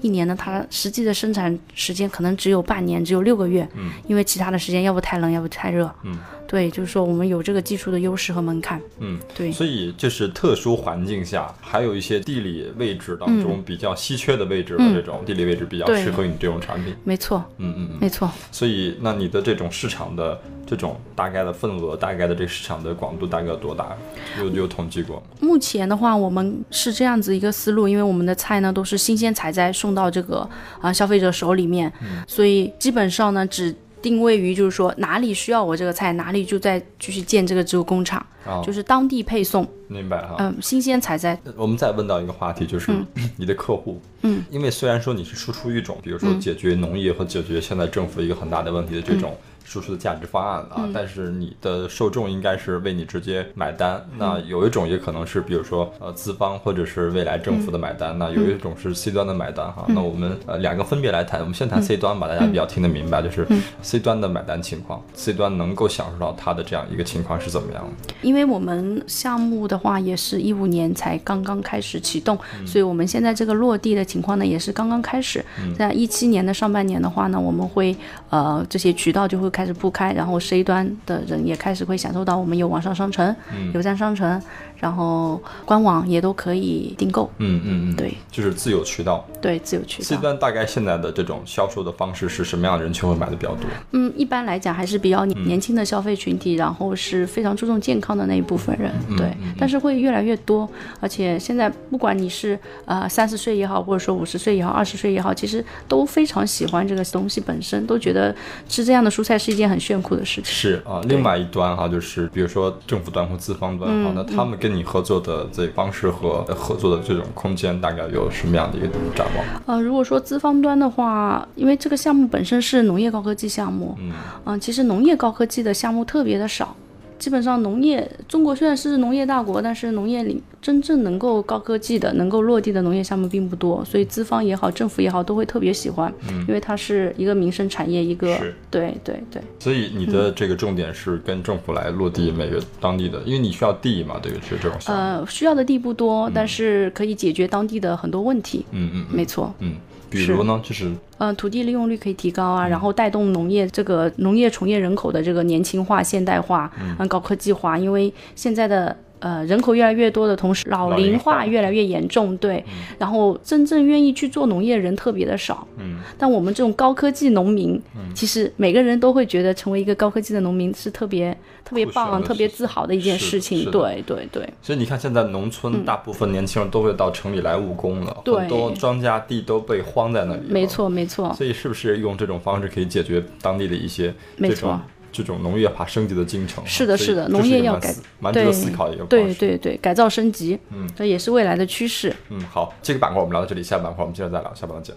[SPEAKER 6] 一年呢，它实际的生产时间可能只有半年，只有六个月，
[SPEAKER 2] 嗯
[SPEAKER 6] 因为其他的时间要不太冷，要不太热，
[SPEAKER 2] 嗯，
[SPEAKER 6] 对，就是说我们有这个技术的优势和门槛，
[SPEAKER 2] 嗯，
[SPEAKER 6] 对，
[SPEAKER 2] 所以就是特殊环境下，还有一些地理位置当中比较稀缺的位置的
[SPEAKER 6] 嗯
[SPEAKER 2] 这种地理位置比较适合你这种产品。
[SPEAKER 6] 没错，
[SPEAKER 2] 嗯嗯嗯。
[SPEAKER 6] 没错。
[SPEAKER 2] 所以，那你的这种市场的这种大概的份额，大概的这个市场的广度大概有多大？有有统计过吗？
[SPEAKER 6] 目前的话，我们是这样子一个思路，因为我们的菜呢都是新鲜采摘送到这个啊、消费者手里面，所以基本上呢只定位于就是说哪里需要我这个菜，哪里就再继续建这个植物工厂，
[SPEAKER 2] 啊，
[SPEAKER 6] 就是当地配送，
[SPEAKER 2] 明白哈。
[SPEAKER 6] 嗯、新鲜采摘，
[SPEAKER 2] 我们再问到一个话题，就是你的客户，
[SPEAKER 6] 嗯，
[SPEAKER 2] 因为虽然说你是输出一种，比如说解决农业和解决现在政府一个很大的问题的这种输出的价值方案啊，
[SPEAKER 6] 嗯
[SPEAKER 2] 但是你的受众应该是为你直接买单。那有一种也可能是，比如说呃资方或者是未来政府的买单，那有一种是 C 端的买单哈。那我们呃两个分别来谈，我们先谈 C 端吧，大家比较听得明白，就是 C 端的买单情况，C 端能够享受到它的这样一个情况是怎么样的？
[SPEAKER 6] 因为我们项目的话也是一五年才刚刚开始启动，所以我们现在这个落地的情况呢也是刚刚开始。在一七年的上半年的话呢，我们会呃这些渠道就会开始铺开，然后 C 端的人也开始会享受到我们有网上商城、有站商城，然后官网也都可以订购。
[SPEAKER 2] 嗯嗯嗯，
[SPEAKER 6] 对
[SPEAKER 2] 就是自有渠道。
[SPEAKER 6] 对，自有渠道 C。
[SPEAKER 2] 端大概现在的这种销售的方式是什么样的人群会买的比较多？
[SPEAKER 6] 嗯，一般来讲还是比较年轻的消费群体，然后是非常注重健康的那一部分人，对。但是会越来越多，而且现在不管你是呃三十岁也好，或者说五十岁也好，二十岁也好，其实都非常喜欢这个东西本身，都觉得吃这样的蔬菜是一件很炫酷的事情。
[SPEAKER 2] 是啊，另外一端哈，就是比如说政府端或资方端哈，那他们跟你合作的这方式和合作的这种空间，大概有什么样的一个展望？
[SPEAKER 6] 呃，如果说资方端的话，因为这个项目本身是农业高科技项目，嗯、其实农业高科技的项目特别的少。基本上农业，中国虽然是农业大国，但是农业里真正能够高科技的、能够落地的农业项目并不多，所以资方也好，政府也好，都会特别喜欢，因为它是一个民生产业，一个对对对，
[SPEAKER 2] 所以你的这个重点是跟政府来落地每个当地的，因为你需要地嘛，对于是这种。
[SPEAKER 6] 呃，需要的地不多，但是可以解决当地的很多问题，
[SPEAKER 2] 嗯嗯嗯
[SPEAKER 6] 没错。
[SPEAKER 2] 嗯，比如呢，就是
[SPEAKER 6] 嗯，土地利用率可以提高啊，然后带动农业这个农业从业人口的这个年轻化、现代化、嗯、高科技化，因为现在的。呃，人口越来越多的同时，老龄化越来越严重，对。然后真正愿意去做农业的人特别的少。
[SPEAKER 2] 嗯。
[SPEAKER 6] 但我们这种高科技农民，其实每个人都会觉得成为一个高科技的农民是特别特别棒、特别自豪的一件事情。对对对。
[SPEAKER 2] 所以你看，现在农村大部分年轻人都会到城里来务工了，
[SPEAKER 6] 对
[SPEAKER 2] 很多庄稼地都被荒在那里。
[SPEAKER 6] 没。错没错。
[SPEAKER 2] 所以是不是用这种方式可以解决当地的一些
[SPEAKER 6] 没错。
[SPEAKER 2] 这种农业化升级的进程
[SPEAKER 6] 是的，是的，农业要改，
[SPEAKER 2] 蛮值得思考的一个
[SPEAKER 6] 对对对，改造升级，
[SPEAKER 2] 嗯，
[SPEAKER 6] 这也是未来的趋势。
[SPEAKER 2] 嗯，好，这个板块我们聊到这里，下个板块我们接着再聊，下半段见。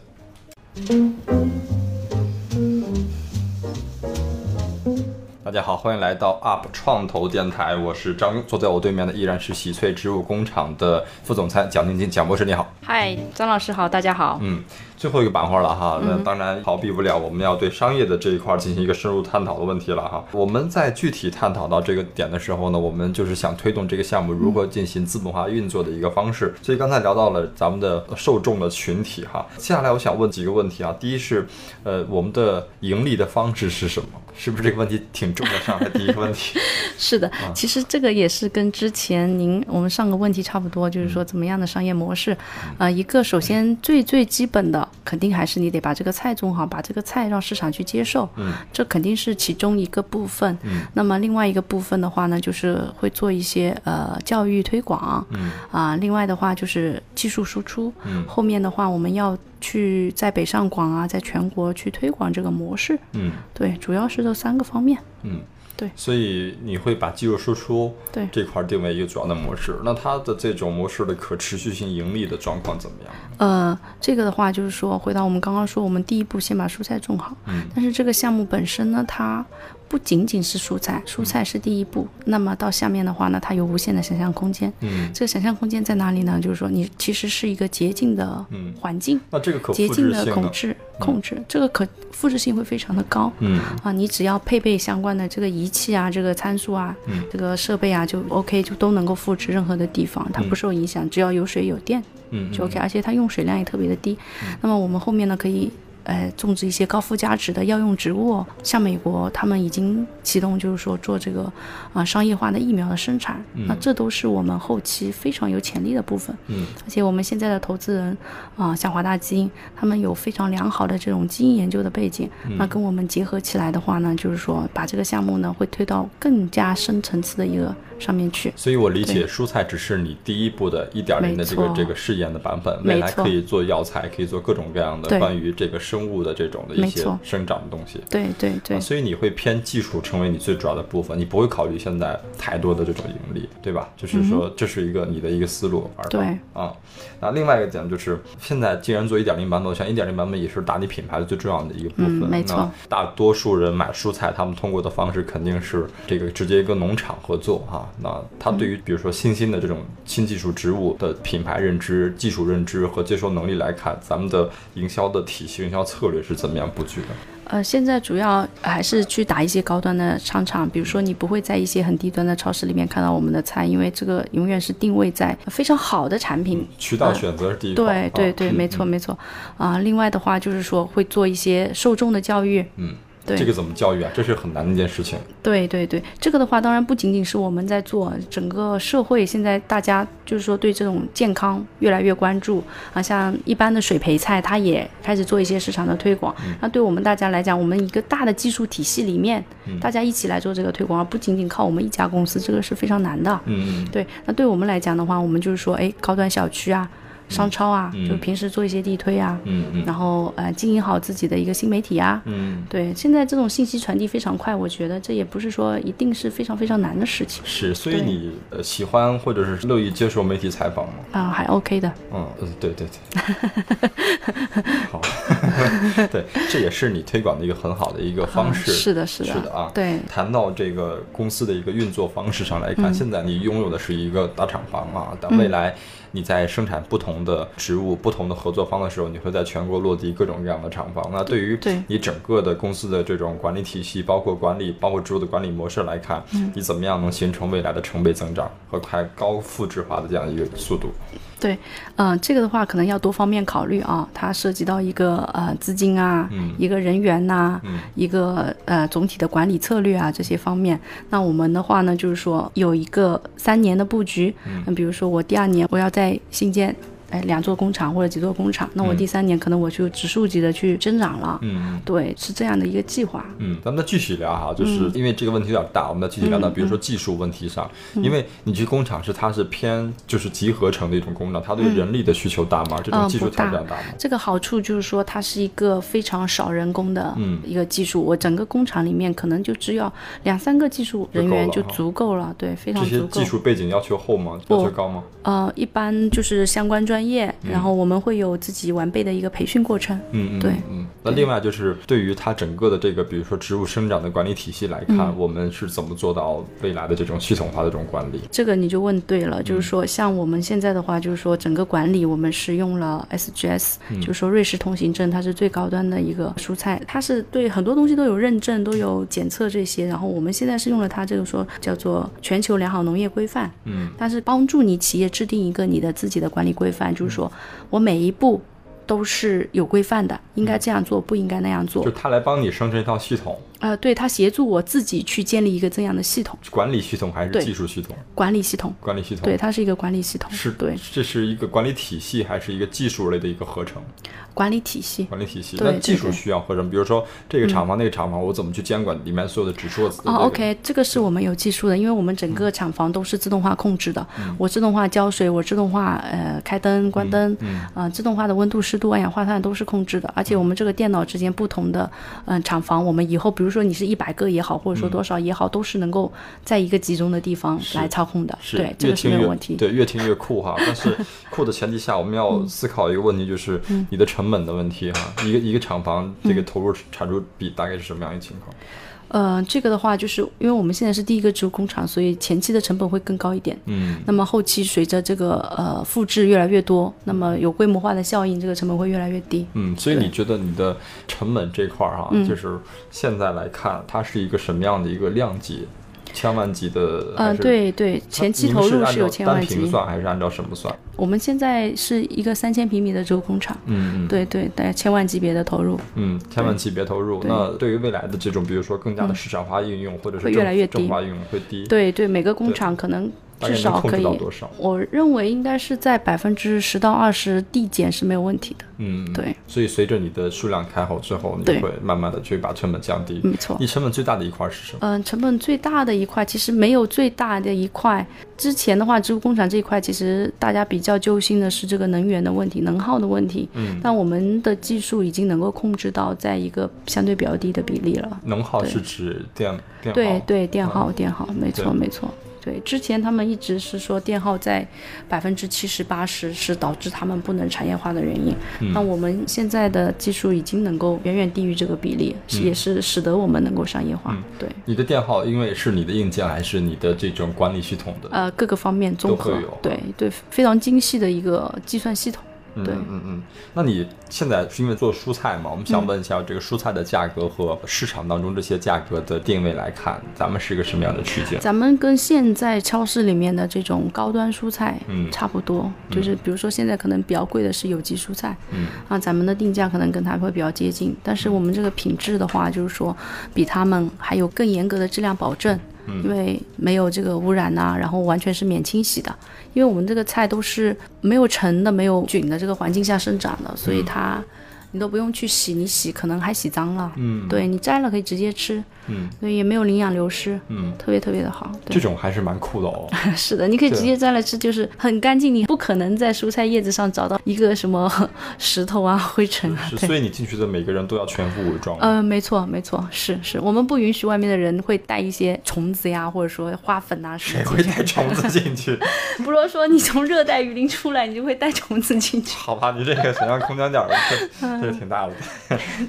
[SPEAKER 2] 大家好，欢迎来到 UP 创投电台，我是张庸，坐在我对面的依然是喜翠植物工厂的副总裁蒋晶晶，蒋博士你好。
[SPEAKER 6] 嗨，张老师好，大家好。
[SPEAKER 2] 嗯，最后一个板块了哈，那当然逃避不了我们要对商业的这一块进行一个深入探讨的问题了哈。我们在具体探讨到这个点的时候呢，我们就是想推动这个项目如何进行资本化运作的一个方式。所以刚才聊到了咱们的受众的群体哈，接下来我想问几个问题啊。第一是，呃，我们的盈利的方式是什么？是不是这个问题挺重的上来第一个问题？
[SPEAKER 6] 是的，其实这个也是跟之前您我们上个问题差不多，就是说怎么样的商业模式。呃，一个首先最最基本的，肯定还是你得把这个菜种好，把这个菜让市场去接受。
[SPEAKER 2] 嗯，
[SPEAKER 6] 这肯定是其中一个部分。
[SPEAKER 2] 嗯，
[SPEAKER 6] 那么另外一个部分的话呢，就是会做一些呃教育推广。
[SPEAKER 2] 嗯，
[SPEAKER 6] 啊，另外的话就是技术输出。
[SPEAKER 2] 嗯，
[SPEAKER 6] 后面的话我们要去在北上广啊，在全国去推广这个模式。
[SPEAKER 2] 嗯，
[SPEAKER 6] 对，主要是这三个方面。
[SPEAKER 2] 嗯。
[SPEAKER 6] 对，
[SPEAKER 2] 所以你会把肌肉输出
[SPEAKER 6] 对
[SPEAKER 2] 这块定为一个主要的模式。那它的这种模式的可持续性盈利的状况怎么样？
[SPEAKER 6] 呃，这个的话就是说，回到我们刚刚说，我们第一步先把蔬菜种好。
[SPEAKER 2] 嗯。
[SPEAKER 6] 但是这个项目本身呢，它不仅仅是蔬菜，蔬菜是第一步。那么到下面的话呢，它有无限的想象空间。
[SPEAKER 2] 嗯。
[SPEAKER 6] 这个想象空间在哪里呢？就是说，你其实是一个洁净的环境。
[SPEAKER 2] 那这个可
[SPEAKER 6] 洁净
[SPEAKER 2] 的
[SPEAKER 6] 控制控制，这个可复制性会非常的高。
[SPEAKER 2] 嗯。
[SPEAKER 6] 啊，你只要配备相关的这个仪器啊，这个参数啊，
[SPEAKER 2] 嗯，
[SPEAKER 6] 这个设备啊，就 OK，就都能够复制任何的地方，它不受影响，只要有水有电，
[SPEAKER 2] 嗯，
[SPEAKER 6] 就 OK，而且它用水量也特别的低。那么我们后面呢，可以呃种植一些高附加值的药用植物，像美国他们已经启动，就是说做这个啊商业化的疫苗的生产，那这都是我们后期非常有潜力的部分。
[SPEAKER 2] 嗯，
[SPEAKER 6] 而且我们现在的投资人啊，像华大基因，他们有非常良好的这种基因研究的背景，那跟我们结合起来的话呢，就是说把这个项目呢会推到更加深层次的一个上面去。
[SPEAKER 2] 所以我理解，蔬菜只是你第一步的一点零的这个这个试验的版本，未来可以做药材，可以做各种各样的关于这个生物的这种的一些生长的东西。
[SPEAKER 6] 对对对
[SPEAKER 2] 啊，所以你会偏技术成为你最主要的部分，你不会考虑现在太多的这种盈利，对吧？就是说这是一个你的一个思路
[SPEAKER 6] 对
[SPEAKER 2] 啊。那另外一个点就是，现在既然做一点零版本，我想一点零版本也是打你品牌的最重要的一个部分。
[SPEAKER 6] 嗯没错
[SPEAKER 2] 那大多数人买蔬菜，他们通过的方式肯定是这个直接跟农场合作哈、那他对于比如说新兴的这种新技术植物的品牌认知、技术认知和接受能力来看，咱们的营销的体系、营销策略是怎么样布局的？
[SPEAKER 6] 呃，现在主要还是去打一些高端的商场，比如说你不会在一些很低端的超市里面看到我们的菜，因为这个永远是定位在非常好的产品。
[SPEAKER 2] 渠道选择是第一块、
[SPEAKER 6] 对对对，没错没错。啊、另外的话就是说会做一些受众的教育。
[SPEAKER 2] 嗯，
[SPEAKER 6] 对
[SPEAKER 2] 这个怎么教育啊？这是很难的一件事情。
[SPEAKER 6] 对对对，这个的话当然不仅仅是我们在做，整个社会现在大家就是说对这种健康越来越关注啊，像一般的水培菜，它也开始做一些市场的推广。
[SPEAKER 2] 嗯
[SPEAKER 6] 那对我们大家来讲，我们一个大的技术体系里面，大家一起来做这个推广，而不仅仅靠我们一家公司，这个是非常难的。
[SPEAKER 2] 嗯嗯
[SPEAKER 6] 对，那对我们来讲的话，我们就是说，哎，高端小区啊，商超啊，
[SPEAKER 2] 嗯
[SPEAKER 6] 就平时做一些地推啊，
[SPEAKER 2] 嗯嗯
[SPEAKER 6] 然后呃经营好自己的一个新媒体啊。
[SPEAKER 2] 嗯，
[SPEAKER 6] 对，现在这种信息传递非常快，我觉得这也不是说一定是非常非常难的事情
[SPEAKER 2] 是，所以你呃喜欢或者是乐意接受媒体采访吗？
[SPEAKER 6] 啊、还 OK 的。
[SPEAKER 2] 嗯嗯，对对对，好，对，这也是你推广的一个很好的一个方式。
[SPEAKER 6] 嗯是的，是的，
[SPEAKER 2] 是的啊。
[SPEAKER 6] 对，
[SPEAKER 2] 谈到这个公司的一个运作方式上来看，
[SPEAKER 6] 嗯
[SPEAKER 2] 现在你拥有的是一个大厂房啊，但未来你在生产不同的植物、不同的合作方的时候，你会在全国落地各种各样的厂房。那对于你整个的公司的这种管理体系，包括管理、包括植物的管理模式来看，
[SPEAKER 6] 嗯
[SPEAKER 2] 你怎么样能形成未来的成倍增长和快高复制化的这样一个速度？
[SPEAKER 6] 对，嗯、这个的话可能要多方面考虑啊，它涉及到一个呃资金啊，
[SPEAKER 2] 嗯
[SPEAKER 6] 一个人员呐、
[SPEAKER 2] 嗯
[SPEAKER 6] 一个呃总体的管理策略啊这些方面。那我们的话呢，就是说有一个三年的布局，嗯，比如说我第二年我要在新建。哎，两座工厂或者几座工厂，那我
[SPEAKER 2] 嗯
[SPEAKER 6] 第三年可能我就指数级的去增长了，
[SPEAKER 2] 嗯。
[SPEAKER 6] 对，是这样的一个计划。
[SPEAKER 2] 嗯，咱们再继续聊哈，
[SPEAKER 6] 嗯
[SPEAKER 2] 就是因为这个问题有点大，我们再继续聊到，比如说技术问题上，
[SPEAKER 6] 嗯
[SPEAKER 2] 因为你去工厂是它是偏就是集合成的一种工厂，它对人力的需求大吗？这种
[SPEAKER 6] 嗯
[SPEAKER 2] 技术挑战大吗？
[SPEAKER 6] 这个好处就是说，它是一个非常少人工的
[SPEAKER 2] 嗯
[SPEAKER 6] 一个技术。我整个工厂里面可能就只有两三个技术人员就足够了，对，非常足够
[SPEAKER 2] 这些技。术背景要求厚吗？
[SPEAKER 6] 不
[SPEAKER 2] 要求高吗？
[SPEAKER 6] 呃，一般就是相关专业，然后我们会有自己完备的一个培训过程。
[SPEAKER 2] 嗯嗯
[SPEAKER 6] 对
[SPEAKER 2] 嗯。那另外就是对于它整个的这个，比如说植物生长的管理体系来看，
[SPEAKER 6] 嗯
[SPEAKER 2] 我们是怎么做到未来的这种系统化的这种管理？
[SPEAKER 6] 这个你就问对了，
[SPEAKER 2] 嗯
[SPEAKER 6] 就是说，像我们现在的话，就是说整个管理我们是用了 SGS，、就是说瑞士通行证，它是最高端的一个蔬菜，它是对很多东西都有认证，都有检测这些。然后我们现在是用了它这个说叫做全球良好农业规范，
[SPEAKER 2] 嗯，
[SPEAKER 6] 它是帮助你企业制定一个你的自己的管理规范，就是说我每一步都是有规范的，应该这样做，不应该那样做。
[SPEAKER 2] 就。他来帮你生成一套系统，
[SPEAKER 6] 呃，对，他协助我自己去建立一个这样的系统，
[SPEAKER 2] 管理系统还是技术系统？
[SPEAKER 6] 管理系统。
[SPEAKER 2] 管理系统。
[SPEAKER 6] 对，它是一个管理系统，
[SPEAKER 2] 是
[SPEAKER 6] 对。
[SPEAKER 2] 这是一个管理体系还是一个技术类的一个合成？
[SPEAKER 6] 管理体系。
[SPEAKER 2] 管理体系，那技术需要合成，比如说这个厂房、那个厂房，我怎么去监管里面所有的指数
[SPEAKER 6] 哦
[SPEAKER 2] 个
[SPEAKER 6] ，OK，这个是我们有技术的，因为我们整个厂房都是自动化控制的，
[SPEAKER 2] 嗯。
[SPEAKER 6] 我自动化浇水，我自动化呃开灯关灯，
[SPEAKER 2] 嗯
[SPEAKER 6] 呃自动化的温度、湿度、二氧化碳都是控制的，而且我们这个电脑之间不同的嗯、厂房，我们以后比如说你是一百个也好，或者说多少也好，都是能够在一个集中的地方来操控的，对，这个是没有问题。
[SPEAKER 2] 对，越听越酷哈。但是 酷的前提下，我们要思考一个问题，就是
[SPEAKER 6] 嗯
[SPEAKER 2] 你的成本的问题哈。一个一个厂房这个投入产出比大概是什么样一个情况？
[SPEAKER 6] 呃，这个的话，就是因为我们现在是第一个植物工厂，所以前期的成本会更高一点。
[SPEAKER 2] 嗯，
[SPEAKER 6] 那么后期随着这个呃复制越来越多，那么有规模化的效应，这个成本会越来越低。
[SPEAKER 2] 嗯，所以你觉得你的成本这块儿哈，
[SPEAKER 6] 嗯
[SPEAKER 2] 就是现在来看，它是一个什么样的一个量级？千万级的？
[SPEAKER 6] 嗯、
[SPEAKER 2] 是
[SPEAKER 6] 对对，前期投入是有千万级。
[SPEAKER 2] 平算还是按照什么算？
[SPEAKER 6] 我们现在是一个三千平米的这个工厂，
[SPEAKER 2] 嗯嗯，
[SPEAKER 6] 对对，大概千万级别的投入。
[SPEAKER 2] 嗯，千万级别投入。
[SPEAKER 6] 对
[SPEAKER 2] 那对于未来的这种，比如说更加的市场化应用，或者是
[SPEAKER 6] 会越来越低
[SPEAKER 2] 正化应用会低。
[SPEAKER 6] 对对，每个工厂可能至少可以？我认为应该是在百分之十到二十递减是没有问题的。
[SPEAKER 2] 嗯，
[SPEAKER 6] 对。
[SPEAKER 2] 所以随着你的数量开好之后，你会慢慢的去把成本降低。
[SPEAKER 6] 没错
[SPEAKER 2] 你成本最大的一块是什么？
[SPEAKER 6] 嗯，成本最大的一块其实没有最大的一块。之前的话，植物工厂这一块其实大家比较揪心的是这个能源的问题、能耗的问题。
[SPEAKER 2] 嗯，
[SPEAKER 6] 但我们的技术已经能够控制到在一个相对比较低的比例了。
[SPEAKER 2] 能耗是指电电耗。
[SPEAKER 6] 对对，电耗电耗，没错没错。对，之前他们一直是说电耗在百分之七十八十是导致他们不能产业化的原因。
[SPEAKER 2] 嗯
[SPEAKER 6] 那我们现在的技术已经能够远远低于这个比例，是也是使得我们能够商业化。
[SPEAKER 2] 嗯
[SPEAKER 6] 对，
[SPEAKER 2] 你的电耗，因为是你的硬件还是你的这种管理系统的？
[SPEAKER 6] 呃，各个方面综合对对，非常精细的一个计算系统。对
[SPEAKER 2] 嗯嗯嗯。那你现在是因为做蔬菜嘛？我们想问一下，这个蔬菜的价格和市场当中这些价格的定位来看，咱们是一个什么样的区间？
[SPEAKER 6] 咱们跟现在超市里面的这种高端蔬菜
[SPEAKER 2] 嗯
[SPEAKER 6] 差不多，就是比如说现在可能比较贵的是有机蔬菜，
[SPEAKER 2] 嗯
[SPEAKER 6] 啊，咱们的定价可能跟它会比较接近，但是我们这个品质的话，就是说比他们还有更严格的质量保证，
[SPEAKER 2] 嗯
[SPEAKER 6] 因为没有这个污染呐、然后完全是免清洗的，因为我们这个菜都是没有尘的、没有菌的这个环境下生长的，所以它。你都不用去洗，你洗可能还洗脏了。
[SPEAKER 2] 嗯
[SPEAKER 6] 对你摘了可以直接吃，
[SPEAKER 2] 嗯
[SPEAKER 6] 所以也没有营养流失，
[SPEAKER 2] 嗯，
[SPEAKER 6] 特别特别的好。对
[SPEAKER 2] 这种还是蛮酷的哦。
[SPEAKER 6] 是的，你可以直接摘来吃，就是很干净，你不可能在蔬菜叶子上找到一个什么石头啊、灰尘啊。
[SPEAKER 2] 是，所以你进去的每个人都要全副武装。
[SPEAKER 6] 呃，没错，没错，是是，我们不允许外面的人会带一些虫子呀，或者说花粉啊什
[SPEAKER 2] 谁会
[SPEAKER 6] 么进去。
[SPEAKER 2] 带虫子进去？
[SPEAKER 6] 不是说你从热带雨林出来，你就会带虫子进去，
[SPEAKER 2] 好吧，你这个想象空间点儿，这这个挺大的，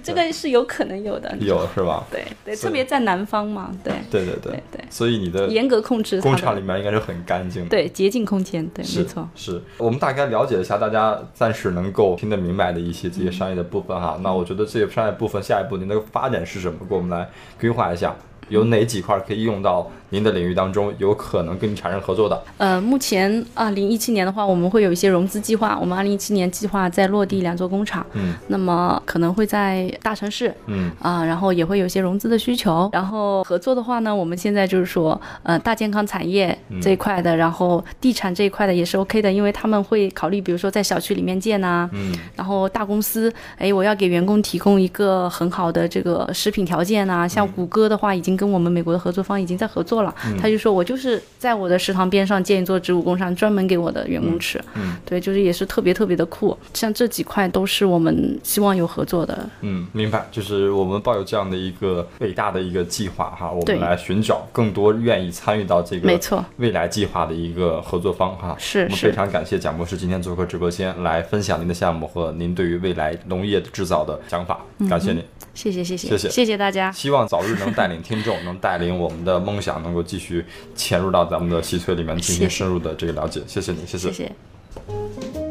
[SPEAKER 6] 这个是有可能有的。
[SPEAKER 2] 有是吧？
[SPEAKER 6] 对对，特别在南方嘛，对
[SPEAKER 2] 对对对
[SPEAKER 6] 对对，
[SPEAKER 2] 所以你的
[SPEAKER 6] 严格控制
[SPEAKER 2] 工厂里面应该是很干净的。
[SPEAKER 6] 对洁净空间，对，没错。
[SPEAKER 2] 是我们大概了解一下大家暂时能够听得明白的一些这些商业的部分哈。那我觉得这些商业部分下一步您的发展是什么？给我们来规划一下，有哪几块可以用到您的领域当中，有可能跟你产生合作的？
[SPEAKER 6] 呃，目前二零一七年的话，我们会有一些融资计划。我们二零一七年计划在落地两座工厂，
[SPEAKER 2] 嗯
[SPEAKER 6] 那么可能会在大城市，
[SPEAKER 2] 嗯
[SPEAKER 6] 啊、然后也会有一些融资的需求。然后合作的话呢，我们现在就是说，呃，大健康产业这一块的，然后地产这一块的也是 OK 的，因为他们会考虑，比如说在小区里面建呐、
[SPEAKER 2] 嗯
[SPEAKER 6] 然后大公司，哎，我要给员工提供一个很好的这个食品条件啊。像谷歌的话，已经跟我们美国的合作方已经在合作了。他就说我就是在我的食堂边上建一座植物工厂，专门给我的员工吃。
[SPEAKER 2] 嗯
[SPEAKER 6] 对，就是也是特别特别的酷。像这几块都是我们希望有合作的。
[SPEAKER 2] 嗯，明白。就是我们抱有这样的一个伟大的一个计划哈，我们来寻找更多愿意参与到这个
[SPEAKER 6] 没错
[SPEAKER 2] 未来计划的一个合作方哈。
[SPEAKER 6] 是是
[SPEAKER 2] 我们非常感谢蒋博士今天做客直播间来分享您的项目和您对于未来农业制造的想法，感谢您。
[SPEAKER 6] 谢谢谢谢
[SPEAKER 2] 谢谢
[SPEAKER 6] 谢谢大家。
[SPEAKER 2] 希望早日能带领听众，能带领我们的梦想，能够继续潜入到咱们的西翠里面进行深入的这个了解。谢谢你，谢
[SPEAKER 6] 谢谢。